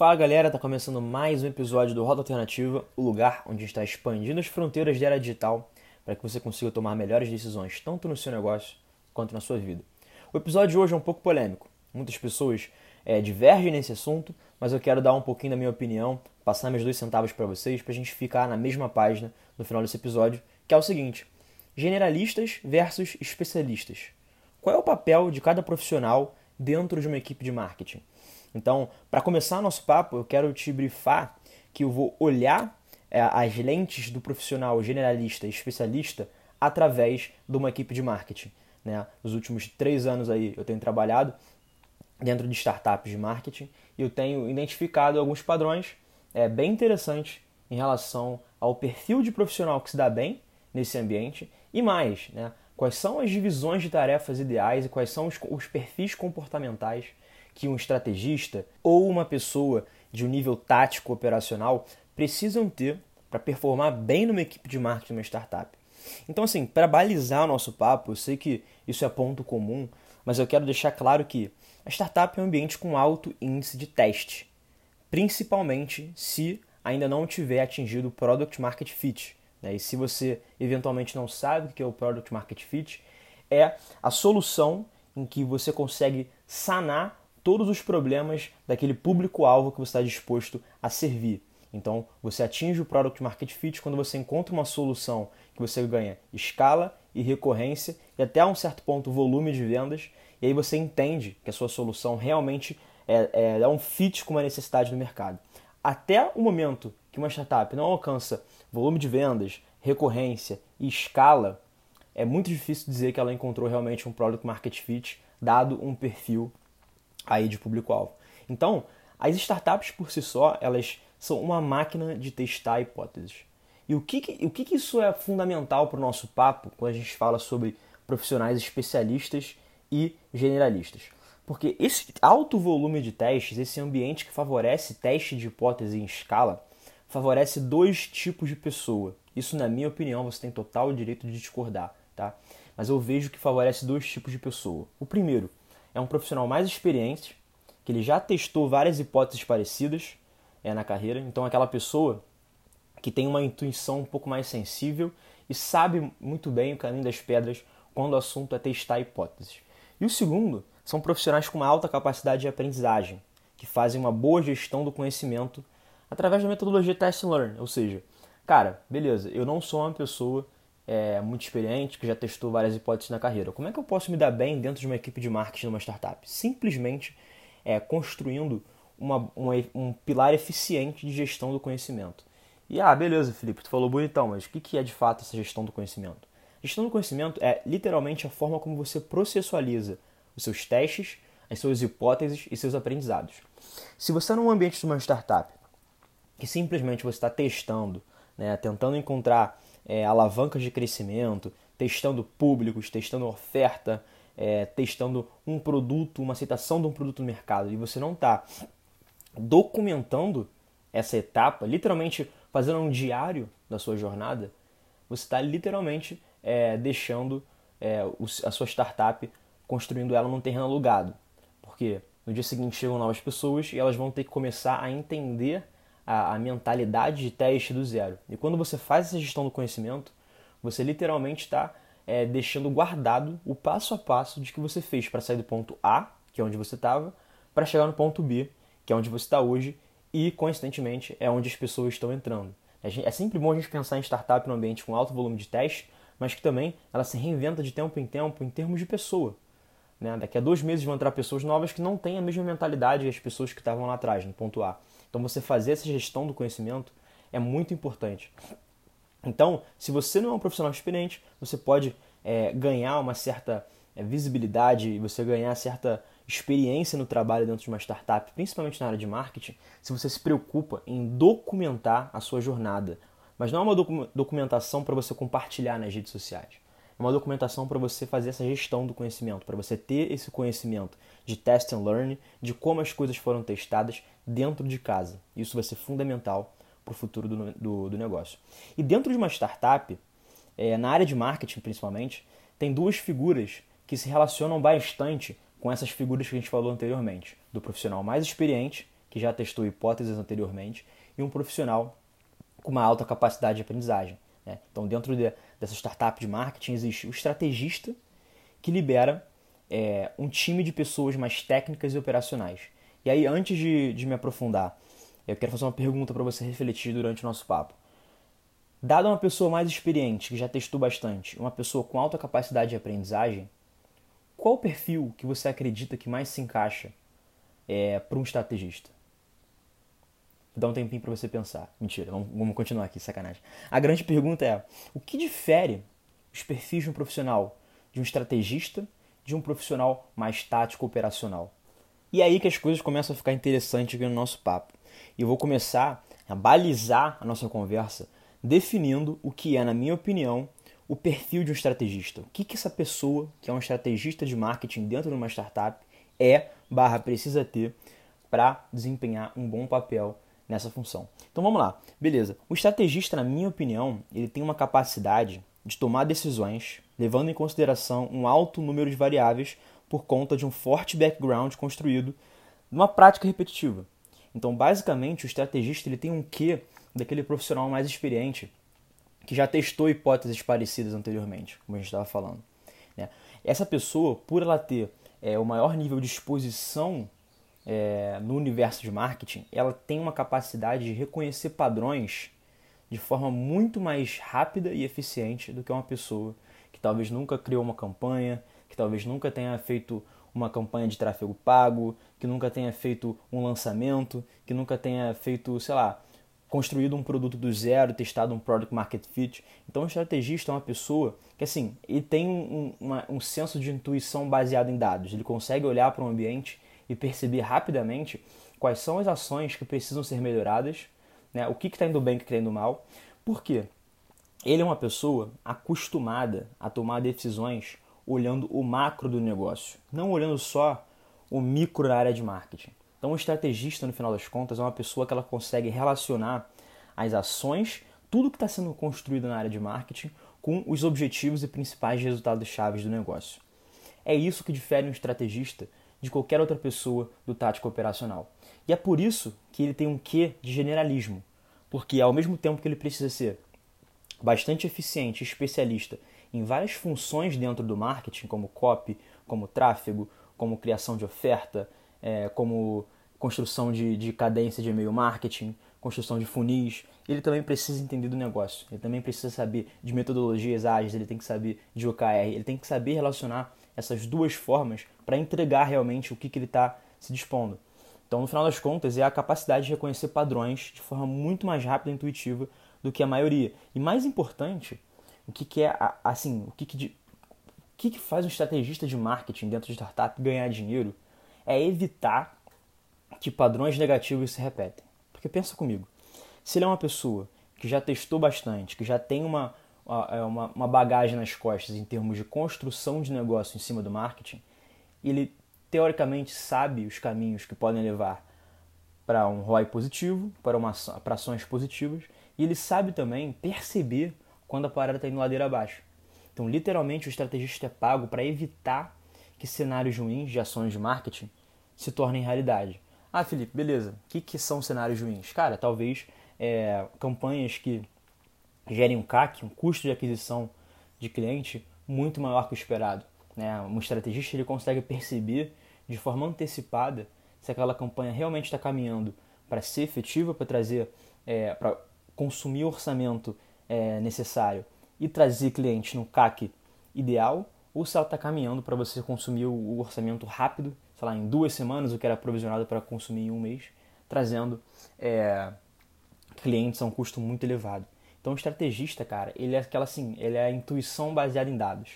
Fala galera, tá começando mais um episódio do Rota Alternativa, o lugar onde está expandindo as fronteiras da era digital para que você consiga tomar melhores decisões tanto no seu negócio quanto na sua vida. O episódio de hoje é um pouco polêmico. Muitas pessoas é, divergem nesse assunto, mas eu quero dar um pouquinho da minha opinião, passar meus dois centavos para vocês, para a gente ficar na mesma página no final desse episódio, que é o seguinte: generalistas versus especialistas. Qual é o papel de cada profissional dentro de uma equipe de marketing? Então, para começar nosso papo, eu quero te brifar que eu vou olhar é, as lentes do profissional generalista e especialista através de uma equipe de marketing. Né? Nos últimos três anos aí eu tenho trabalhado dentro de startups de marketing e eu tenho identificado alguns padrões é, bem interessantes em relação ao perfil de profissional que se dá bem nesse ambiente e mais, né? quais são as divisões de tarefas ideais e quais são os, os perfis comportamentais que um estrategista ou uma pessoa de um nível tático operacional precisam ter para performar bem numa equipe de marketing de uma startup. Então, assim, para balizar o nosso papo, eu sei que isso é ponto comum, mas eu quero deixar claro que a startup é um ambiente com alto índice de teste, principalmente se ainda não tiver atingido o Product Market Fit. Né? E se você eventualmente não sabe o que é o Product Market Fit, é a solução em que você consegue sanar todos os problemas daquele público-alvo que você está disposto a servir. Então, você atinge o Product Market Fit quando você encontra uma solução que você ganha escala e recorrência e até um certo ponto volume de vendas, e aí você entende que a sua solução realmente é, é, é um fit com uma necessidade do mercado. Até o momento que uma startup não alcança volume de vendas, recorrência e escala, é muito difícil dizer que ela encontrou realmente um Product Market Fit, dado um perfil aí de público-alvo. Então, as startups por si só, elas são uma máquina de testar hipóteses. E o que, que o que, que isso é fundamental para o nosso papo quando a gente fala sobre profissionais especialistas e generalistas? Porque esse alto volume de testes, esse ambiente que favorece teste de hipótese em escala, favorece dois tipos de pessoa. Isso, na minha opinião, você tem total direito de discordar, tá? Mas eu vejo que favorece dois tipos de pessoa. O primeiro é um profissional mais experiente, que ele já testou várias hipóteses parecidas é, na carreira. Então, aquela pessoa que tem uma intuição um pouco mais sensível e sabe muito bem o caminho das pedras quando o assunto é testar hipóteses. E o segundo são profissionais com uma alta capacidade de aprendizagem, que fazem uma boa gestão do conhecimento através da metodologia Test and Learn. Ou seja, cara, beleza, eu não sou uma pessoa é, muito experiente, que já testou várias hipóteses na carreira. Como é que eu posso me dar bem dentro de uma equipe de marketing de uma startup? Simplesmente é, construindo uma, uma, um pilar eficiente de gestão do conhecimento. E ah, beleza, Felipe, tu falou bonitão, mas o que é de fato essa gestão do conhecimento? Gestão do conhecimento é literalmente a forma como você processualiza os seus testes, as suas hipóteses e seus aprendizados. Se você está num ambiente de uma startup que simplesmente você está testando, né, tentando encontrar é, alavancas de crescimento, testando públicos, testando oferta, é, testando um produto, uma aceitação de um produto no mercado, e você não está documentando essa etapa, literalmente fazendo um diário da sua jornada, você está literalmente é, deixando é, a sua startup construindo ela num terreno alugado. Porque no dia seguinte chegam novas pessoas e elas vão ter que começar a entender a, a mentalidade de teste do zero. E quando você faz essa gestão do conhecimento, você literalmente está é, deixando guardado o passo a passo de que você fez para sair do ponto A, que é onde você estava, para chegar no ponto B, que é onde você está hoje, e coincidentemente é onde as pessoas estão entrando. É sempre bom a gente pensar em startup no ambiente com alto volume de teste, mas que também ela se reinventa de tempo em tempo em termos de pessoa. Né? Daqui a dois meses vão entrar pessoas novas que não têm a mesma mentalidade que as pessoas que estavam lá atrás, no ponto A. Então você fazer essa gestão do conhecimento é muito importante. Então, se você não é um profissional experiente, você pode é, ganhar uma certa é, visibilidade, você ganhar certa experiência no trabalho dentro de uma startup, principalmente na área de marketing, se você se preocupa em documentar a sua jornada. Mas não é uma documentação para você compartilhar nas redes sociais. É uma documentação para você fazer essa gestão do conhecimento, para você ter esse conhecimento de test and learn, de como as coisas foram testadas dentro de casa. Isso vai ser fundamental para o futuro do, do, do, negócio. E dentro de uma startup, é, na área de marketing principalmente, tem duas figuras que se relacionam bastante com essas figuras que a gente falou anteriormente, do profissional mais experiente, que já testou hipóteses anteriormente, e um profissional com uma alta capacidade de aprendizagem. Né? Então, dentro de, dessa startup de marketing, existe o estrategista que libera é, um time de pessoas mais técnicas e operacionais. E aí, antes de, de me aprofundar, eu quero fazer uma pergunta para você refletir durante o nosso papo. Dada uma pessoa mais experiente, que já testou bastante, uma pessoa com alta capacidade de aprendizagem, qual o perfil que você acredita que mais se encaixa é, para um estrategista? Dar um tempinho para você pensar. Mentira, vamos, vamos continuar aqui, sacanagem. A grande pergunta é: o que difere os perfis de um profissional de um estrategista de um profissional mais tático operacional? E é aí que as coisas começam a ficar interessantes aqui no nosso papo. E eu vou começar a balizar a nossa conversa definindo o que é, na minha opinião, o perfil de um estrategista. O que, que essa pessoa, que é um estrategista de marketing dentro de uma startup, é barra precisa ter para desempenhar um bom papel nessa função. Então vamos lá, beleza. O estrategista, na minha opinião, ele tem uma capacidade de tomar decisões levando em consideração um alto número de variáveis por conta de um forte background construído numa prática repetitiva. Então, basicamente, o estrategista ele tem um quê daquele profissional mais experiente que já testou hipóteses parecidas anteriormente, como a gente estava falando. Né? Essa pessoa, por ela ter é, o maior nível de exposição é, no universo de marketing, ela tem uma capacidade de reconhecer padrões de forma muito mais rápida e eficiente do que uma pessoa que talvez nunca criou uma campanha, que talvez nunca tenha feito uma campanha de tráfego pago, que nunca tenha feito um lançamento, que nunca tenha feito, sei lá, construído um produto do zero, testado um product market fit. Então, o estrategista é uma pessoa que, assim, ele tem um, uma, um senso de intuição baseado em dados. Ele consegue olhar para um ambiente e perceber rapidamente quais são as ações que precisam ser melhoradas, né? o que está indo bem e o que está indo mal. Por quê? Ele é uma pessoa acostumada a tomar decisões olhando o macro do negócio, não olhando só o micro na área de marketing. Então, o estrategista, no final das contas, é uma pessoa que ela consegue relacionar as ações, tudo que está sendo construído na área de marketing, com os objetivos e principais resultados chaves do negócio. É isso que difere um estrategista de qualquer outra pessoa do tático operacional. E é por isso que ele tem um quê de generalismo, porque ao mesmo tempo que ele precisa ser bastante eficiente, especialista em várias funções dentro do marketing, como copy, como tráfego, como criação de oferta, é, como construção de, de cadência de e-mail marketing, construção de funis. Ele também precisa entender do negócio, ele também precisa saber de metodologias ágeis, ele tem que saber de OKR, ele tem que saber relacionar essas duas formas para entregar realmente o que, que ele está se dispondo. Então, no final das contas, é a capacidade de reconhecer padrões de forma muito mais rápida e intuitiva do que a maioria. E mais importante, o que, que é assim, o que, que, de, o que, que faz um estrategista de marketing dentro de startup ganhar dinheiro é evitar que padrões negativos se repetem. Porque pensa comigo, se ele é uma pessoa que já testou bastante, que já tem uma, uma, uma bagagem nas costas em termos de construção de negócio em cima do marketing, ele teoricamente sabe os caminhos que podem levar para um ROI positivo, para, uma, para ações positivas, e ele sabe também perceber quando a parada está indo ladeira abaixo. Então, literalmente, o estrategista é pago para evitar que cenários ruins de ações de marketing se tornem realidade. Ah, Felipe, beleza. O que, que são cenários ruins? Cara, talvez é, campanhas que gerem um CAC, um custo de aquisição de cliente, muito maior que o esperado. Né? Um estrategista ele consegue perceber de forma antecipada se aquela campanha realmente está caminhando para ser efetiva, para trazer, é, para consumir o orçamento é, necessário e trazer cliente no CAC ideal, ou se ela está caminhando para você consumir o orçamento rápido, sei lá, em duas semanas, o que era provisionado para consumir em um mês, trazendo é, clientes a um custo muito elevado. Então, o estrategista, cara, ele é aquela assim, ele é a intuição baseada em dados.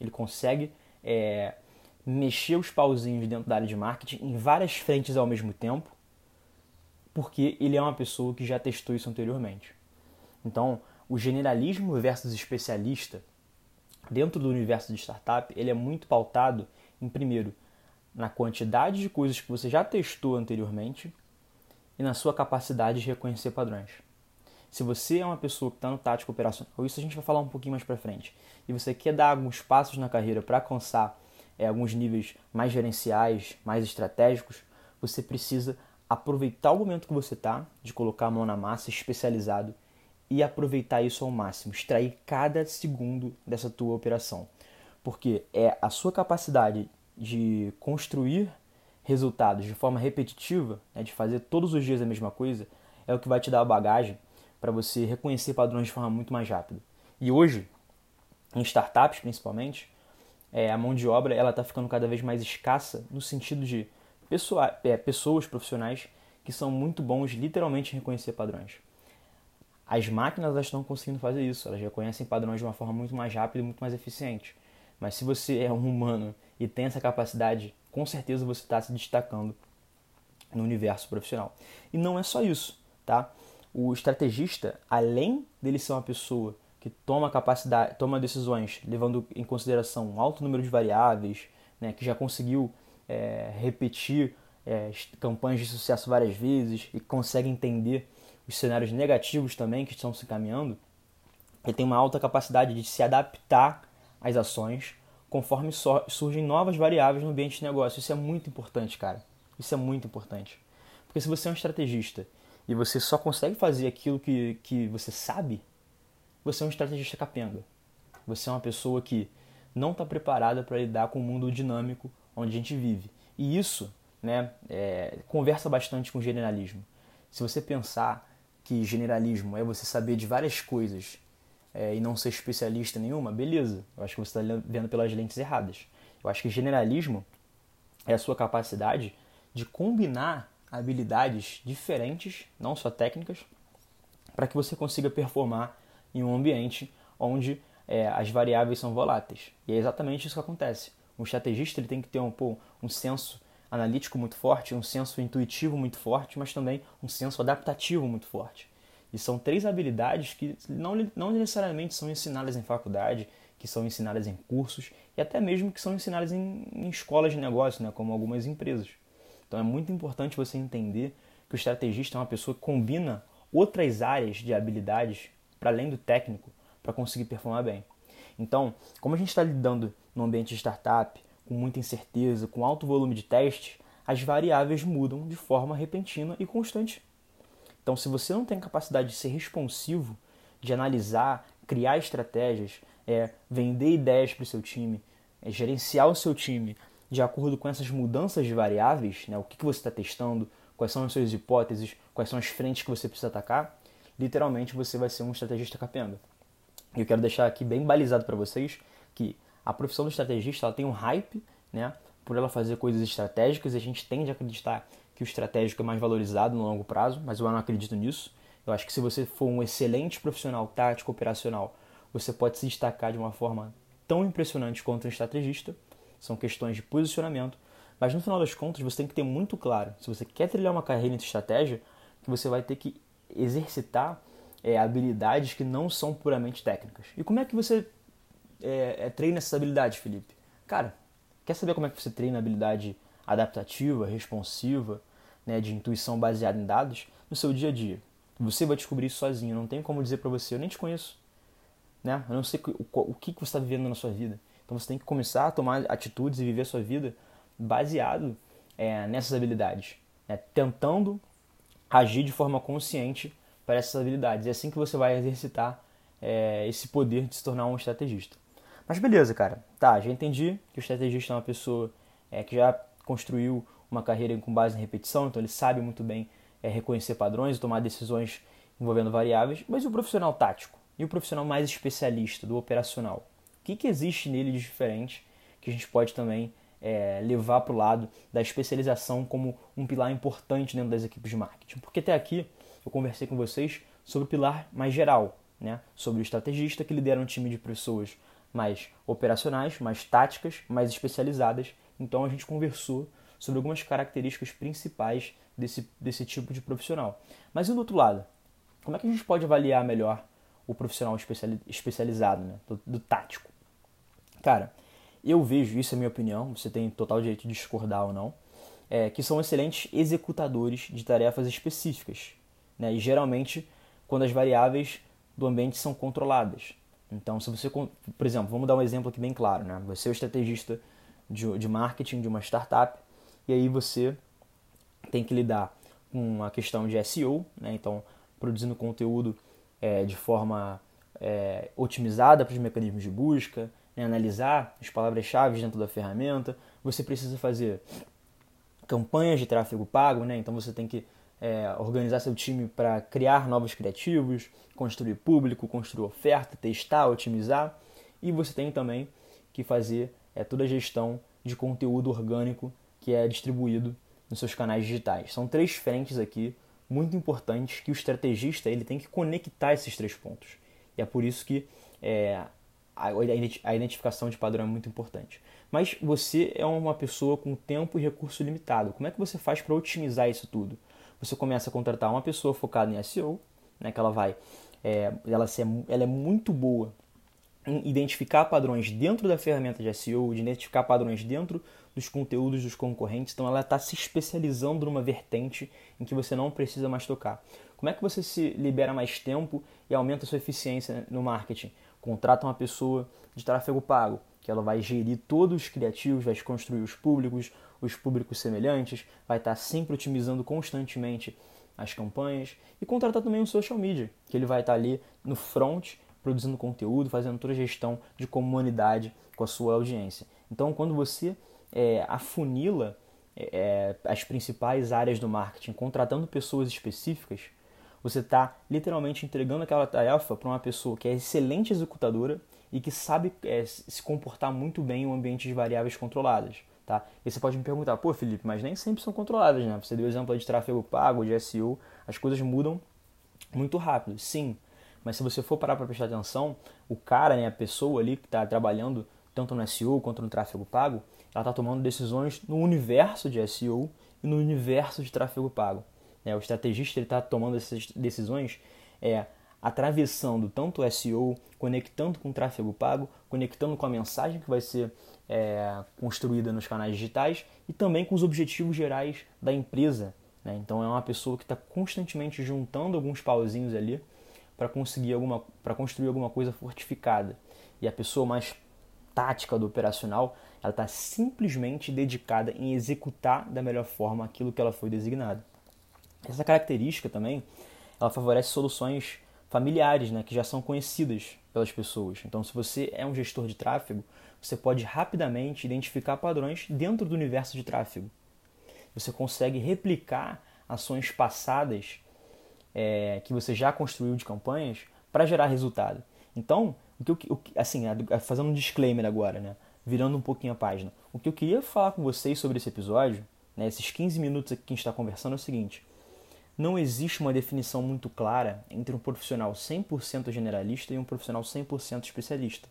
Ele consegue é, mexer os pauzinhos dentro da área de marketing em várias frentes ao mesmo tempo, porque ele é uma pessoa que já testou isso anteriormente. Então, o generalismo versus especialista dentro do universo de startup, ele é muito pautado em primeiro na quantidade de coisas que você já testou anteriormente e na sua capacidade de reconhecer padrões. Se você é uma pessoa que está no tático operacional, isso a gente vai falar um pouquinho mais para frente, e você quer dar alguns passos na carreira para alcançar é, alguns níveis mais gerenciais, mais estratégicos, você precisa aproveitar o momento que você está, de colocar a mão na massa, especializado, e aproveitar isso ao máximo, extrair cada segundo dessa tua operação. Porque é a sua capacidade de construir resultados de forma repetitiva, né, de fazer todos os dias a mesma coisa, é o que vai te dar a bagagem para você reconhecer padrões de forma muito mais rápida. E hoje, em startups principalmente, é, a mão de obra ela está ficando cada vez mais escassa no sentido de pessoa, é, pessoas profissionais que são muito bons literalmente em reconhecer padrões. As máquinas elas estão conseguindo fazer isso, elas reconhecem padrões de uma forma muito mais rápida e muito mais eficiente. Mas se você é um humano e tem essa capacidade, com certeza você está se destacando no universo profissional. E não é só isso, tá? O estrategista, além dele ser uma pessoa que toma capacidade, toma decisões levando em consideração um alto número de variáveis, né, que já conseguiu é, repetir é, campanhas de sucesso várias vezes e consegue entender os cenários negativos também que estão se caminhando, ele tem uma alta capacidade de se adaptar às ações conforme surgem novas variáveis no ambiente de negócio. Isso é muito importante, cara. Isso é muito importante. Porque se você é um estrategista e você só consegue fazer aquilo que, que você sabe, você é um estrategista capenga. Você é uma pessoa que não está preparada para lidar com o mundo dinâmico onde a gente vive. E isso né, é, conversa bastante com generalismo. Se você pensar que generalismo é você saber de várias coisas é, e não ser especialista nenhuma, beleza. Eu acho que você está vendo pelas lentes erradas. Eu acho que generalismo é a sua capacidade de combinar habilidades diferentes, não só técnicas, para que você consiga performar em um ambiente onde é, as variáveis são voláteis. E é exatamente isso que acontece. Um estrategista ele tem que ter um, pô, um senso analítico muito forte, um senso intuitivo muito forte, mas também um senso adaptativo muito forte. E são três habilidades que não, não necessariamente são ensinadas em faculdade, que são ensinadas em cursos e até mesmo que são ensinadas em, em escolas de negócio, né, como algumas empresas. Então é muito importante você entender que o estrategista é uma pessoa que combina outras áreas de habilidades para além do técnico para conseguir performar bem. Então, como a gente está lidando no ambiente de startup, com muita incerteza, com alto volume de testes, as variáveis mudam de forma repentina e constante. Então, se você não tem capacidade de ser responsivo, de analisar, criar estratégias, é, vender ideias para o seu time, é, gerenciar o seu time de acordo com essas mudanças de variáveis, né, o que, que você está testando, quais são as suas hipóteses, quais são as frentes que você precisa atacar, literalmente você vai ser um estrategista capenga. E eu quero deixar aqui bem balizado para vocês que a profissão do estrategista ela tem um hype, né, por ela fazer coisas estratégicas e a gente tende a acreditar que o estratégico é mais valorizado no longo prazo, mas eu não acredito nisso. Eu acho que se você for um excelente profissional tático operacional, você pode se destacar de uma forma tão impressionante quanto um estrategista. São questões de posicionamento, mas no final das contas você tem que ter muito claro, se você quer trilhar uma carreira em estratégia, que você vai ter que exercitar é, habilidades que não são puramente técnicas. E como é que você é, é, treina essas habilidades, Felipe? Cara, quer saber como é que você treina habilidade adaptativa, responsiva, né, de intuição baseada em dados no seu dia a dia? Você vai descobrir isso sozinho. Não tem como dizer para você, eu nem te conheço. Né? Eu não sei o, o que, que você está vivendo na sua vida. Então você tem que começar a tomar atitudes e viver a sua vida baseado é, nessas habilidades. Né? Tentando agir de forma consciente para essas habilidades. É assim que você vai exercitar é, esse poder de se tornar um estrategista. Mas beleza, cara. Tá, já entendi que o estrategista é uma pessoa é, que já construiu uma carreira com base em repetição, então ele sabe muito bem é, reconhecer padrões e tomar decisões envolvendo variáveis. Mas e o profissional tático? E o profissional mais especialista, do operacional? O que, que existe nele de diferente que a gente pode também é, levar para o lado da especialização como um pilar importante dentro das equipes de marketing? Porque até aqui eu conversei com vocês sobre o pilar mais geral, né? sobre o estrategista que lidera um time de pessoas mais operacionais, mais táticas, mais especializadas. Então a gente conversou sobre algumas características principais desse, desse tipo de profissional. Mas e do outro lado? Como é que a gente pode avaliar melhor o profissional especializado, né? do, do tático? Cara, eu vejo, isso é minha opinião, você tem total direito de discordar ou não, é, que são excelentes executadores de tarefas específicas, né? E geralmente quando as variáveis do ambiente são controladas. Então, se você, por exemplo, vamos dar um exemplo aqui bem claro, né? Você é o estrategista de, de marketing de uma startup e aí você tem que lidar com a questão de SEO, né? então produzindo conteúdo é, de forma é, otimizada para os mecanismos de busca, né? analisar as palavras-chave dentro da ferramenta. Você precisa fazer campanhas de tráfego pago, né? então você tem que é, organizar seu time para criar novos criativos, construir público, construir oferta, testar, otimizar. E você tem também que fazer é, toda a gestão de conteúdo orgânico que é distribuído nos seus canais digitais. São três frentes aqui muito importantes que o estrategista ele tem que conectar esses três pontos. E é por isso que é, a identificação de padrão é muito importante. Mas você é uma pessoa com tempo e recurso limitado. Como é que você faz para otimizar isso tudo? Você começa a contratar uma pessoa focada em SEO, né, que ela vai, é, ela, ser, ela é muito boa identificar padrões dentro da ferramenta de SEO, de identificar padrões dentro dos conteúdos dos concorrentes. Então ela está se especializando numa vertente em que você não precisa mais tocar. Como é que você se libera mais tempo e aumenta a sua eficiência no marketing? Contrata uma pessoa de tráfego pago, que ela vai gerir todos os criativos, vai construir os públicos, os públicos semelhantes, vai estar sempre otimizando constantemente as campanhas e contratar também um social media, que ele vai estar ali no front produzindo conteúdo, fazendo toda a gestão de comunidade com a sua audiência. Então, quando você é, afunila é, é, as principais áreas do marketing, contratando pessoas específicas, você está literalmente entregando aquela tarefa para uma pessoa que é excelente executadora e que sabe é, se comportar muito bem em um ambiente de variáveis controladas. Tá? E você pode me perguntar, pô Felipe, mas nem sempre são controladas, né? Você deu o exemplo de tráfego pago, de SEO, as coisas mudam muito rápido. Sim, mas se você for parar para prestar atenção, o cara, né, a pessoa ali que está trabalhando tanto no SEO quanto no tráfego pago, ela está tomando decisões no universo de SEO e no universo de tráfego pago. É, o estrategista está tomando essas decisões é, atravessando tanto o SEO, conectando com o tráfego pago, conectando com a mensagem que vai ser é, construída nos canais digitais e também com os objetivos gerais da empresa. Né? Então é uma pessoa que está constantemente juntando alguns pauzinhos ali para conseguir alguma, para construir alguma coisa fortificada. E a pessoa mais tática do operacional, ela está simplesmente dedicada em executar da melhor forma aquilo que ela foi designada. Essa característica também, ela favorece soluções familiares, né, que já são conhecidas pelas pessoas. Então, se você é um gestor de tráfego, você pode rapidamente identificar padrões dentro do universo de tráfego. Você consegue replicar ações passadas é, que você já construiu de campanhas para gerar resultado. Então, o que eu, assim, fazendo um disclaimer agora, né? virando um pouquinho a página. O que eu queria falar com vocês sobre esse episódio, né, esses 15 minutos aqui que a gente está conversando, é o seguinte: não existe uma definição muito clara entre um profissional 100% generalista e um profissional 100% especialista.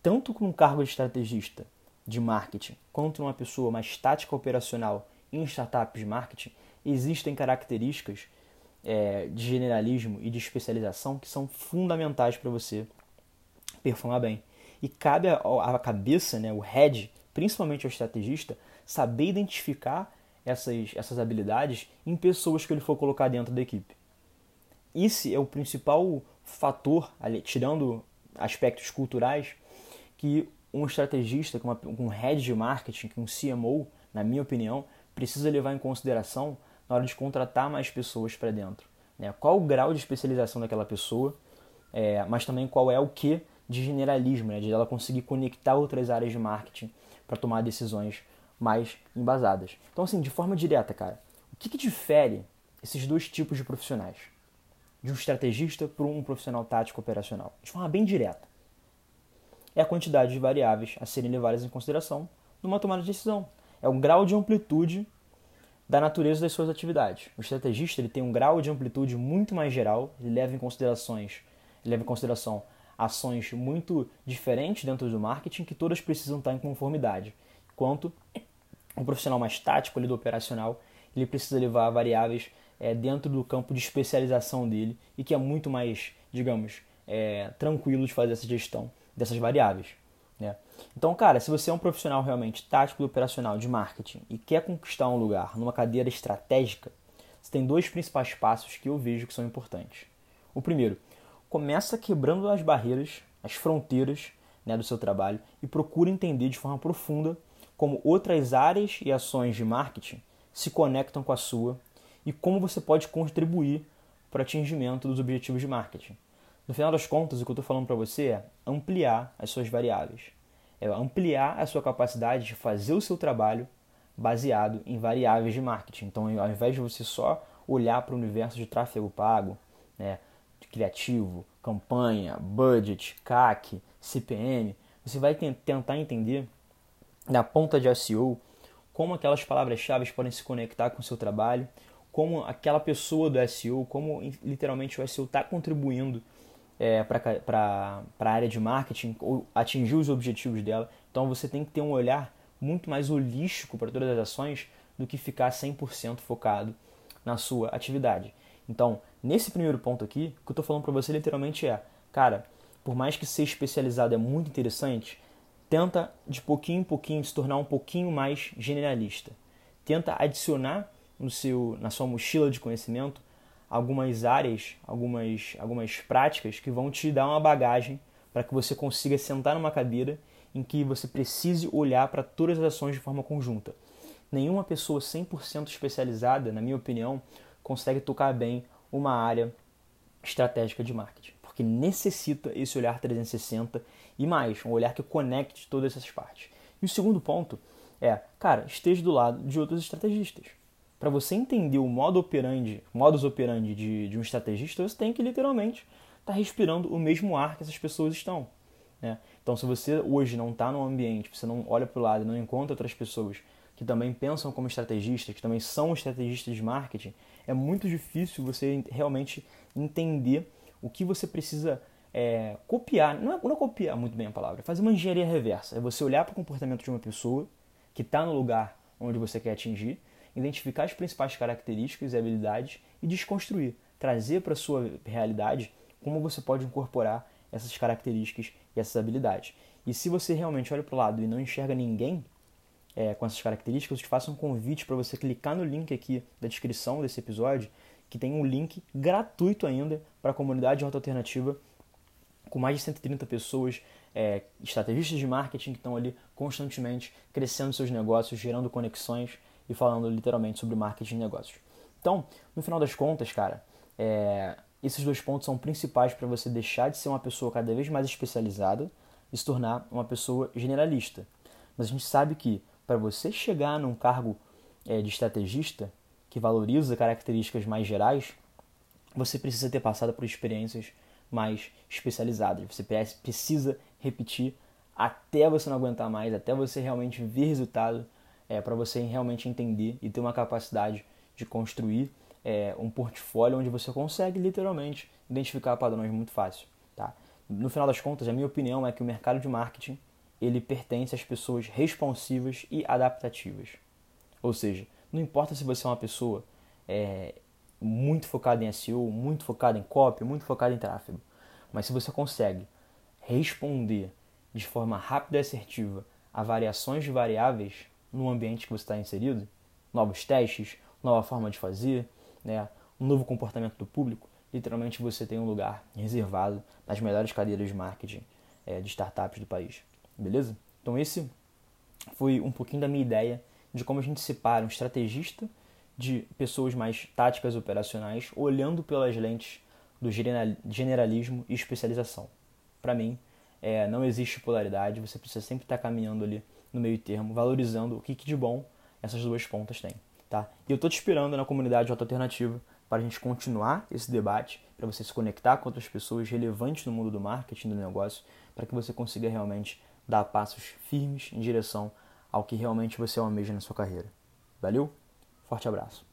Tanto com um cargo de estrategista de marketing, quanto uma pessoa mais tática operacional em startups de marketing, existem características é, de generalismo e de especialização que são fundamentais para você performar bem. E cabe à cabeça, né, o head, principalmente ao estrategista, saber identificar essas, essas habilidades em pessoas que ele for colocar dentro da equipe. Esse é o principal fator, tirando aspectos culturais, que um estrategista, um head de marketing, um CMO, na minha opinião, precisa levar em consideração na hora de contratar mais pessoas para dentro. Né? Qual o grau de especialização daquela pessoa, é, mas também qual é o que de generalismo, né? de ela conseguir conectar outras áreas de marketing para tomar decisões mais embasadas. Então, assim, de forma direta, cara, o que, que difere esses dois tipos de profissionais? De um estrategista para um profissional tático operacional? De forma bem direta. É a quantidade de variáveis a serem levadas em consideração numa tomada de decisão. É o grau de amplitude da natureza das suas atividades. O estrategista ele tem um grau de amplitude muito mais geral, ele leva em considerações, leva em consideração ações muito diferentes dentro do marketing que todas precisam estar em conformidade. Quanto um profissional mais tático ali do operacional, ele precisa levar variáveis é, dentro do campo de especialização dele e que é muito mais, digamos, é, tranquilo de fazer essa gestão dessas variáveis. Né? Então, cara, se você é um profissional realmente tático e operacional de marketing e quer conquistar um lugar numa cadeira estratégica, você tem dois principais passos que eu vejo que são importantes. O primeiro, começa quebrando as barreiras, as fronteiras né, do seu trabalho e procura entender de forma profunda como outras áreas e ações de marketing se conectam com a sua e como você pode contribuir para o atingimento dos objetivos de marketing. No final das contas, o que eu estou falando para você é ampliar as suas variáveis. É ampliar a sua capacidade de fazer o seu trabalho baseado em variáveis de marketing. Então, ao invés de você só olhar para o universo de tráfego pago, né, criativo, campanha, budget, CAC, CPM, você vai tentar entender na ponta de SEO como aquelas palavras-chave podem se conectar com o seu trabalho, como aquela pessoa do SEO, como literalmente o SEO está contribuindo é, para a área de marketing ou atingir os objetivos dela. Então você tem que ter um olhar muito mais holístico para todas as ações do que ficar 100% focado na sua atividade. Então, nesse primeiro ponto aqui, o que eu estou falando para você literalmente é, cara, por mais que ser especializado é muito interessante, tenta de pouquinho em pouquinho se tornar um pouquinho mais generalista. Tenta adicionar no seu, na sua mochila de conhecimento algumas áreas, algumas, algumas práticas que vão te dar uma bagagem para que você consiga sentar numa cadeira em que você precise olhar para todas as ações de forma conjunta. Nenhuma pessoa 100% especializada, na minha opinião, consegue tocar bem uma área estratégica de marketing, porque necessita esse olhar 360 e mais, um olhar que conecte todas essas partes. E o segundo ponto é, cara, esteja do lado de outros estrategistas. Para você entender o modo operandi, modus operandi de, de um estrategista, você tem que literalmente estar tá respirando o mesmo ar que essas pessoas estão. Né? Então, se você hoje não está no ambiente, você não olha para o lado não encontra outras pessoas que também pensam como estrategistas, que também são estrategistas de marketing, é muito difícil você realmente entender o que você precisa é, copiar. Não é, não é copiar muito bem a palavra, é fazer uma engenharia reversa. É você olhar para o comportamento de uma pessoa que está no lugar onde você quer atingir, identificar as principais características e habilidades e desconstruir, trazer para a sua realidade como você pode incorporar essas características e essas habilidades. E se você realmente olha para o lado e não enxerga ninguém é, com essas características, eu te faço um convite para você clicar no link aqui da descrição desse episódio, que tem um link gratuito ainda para a comunidade Rota Alternativa, com mais de 130 pessoas, é, estrategistas de marketing que estão ali constantemente crescendo seus negócios, gerando conexões e falando literalmente sobre marketing e negócios. Então, no final das contas, cara, é, esses dois pontos são principais para você deixar de ser uma pessoa cada vez mais especializada e se tornar uma pessoa generalista. Mas a gente sabe que para você chegar num cargo é, de estrategista que valoriza características mais gerais, você precisa ter passado por experiências mais especializadas. Você precisa repetir até você não aguentar mais, até você realmente ver resultado, é, para você realmente entender e ter uma capacidade de construir é, um portfólio onde você consegue literalmente identificar padrões muito fácil. Tá? No final das contas, a minha opinião é que o mercado de marketing ele pertence às pessoas responsivas e adaptativas. Ou seja, não importa se você é uma pessoa é, muito focada em SEO, muito focada em copy, muito focada em tráfego, mas se você consegue responder de forma rápida e assertiva a variações de variáveis no ambiente que você está inserido, novos testes, nova forma de fazer, né, um novo comportamento do público, literalmente você tem um lugar reservado nas melhores cadeiras de marketing é, de startups do país. Beleza? Então esse foi um pouquinho da minha ideia de como a gente separa um estrategista de pessoas mais táticas operacionais, olhando pelas lentes do generalismo e especialização. Para mim, é, não existe polaridade, você precisa sempre estar caminhando ali no meio termo, valorizando o que, que de bom essas duas pontas têm. Tá? E eu estou te esperando na comunidade Auto Alternativa para a gente continuar esse debate, para você se conectar com outras pessoas relevantes no mundo do marketing, do negócio, para que você consiga realmente dar passos firmes em direção ao que realmente você almeja na sua carreira. Valeu? Forte abraço.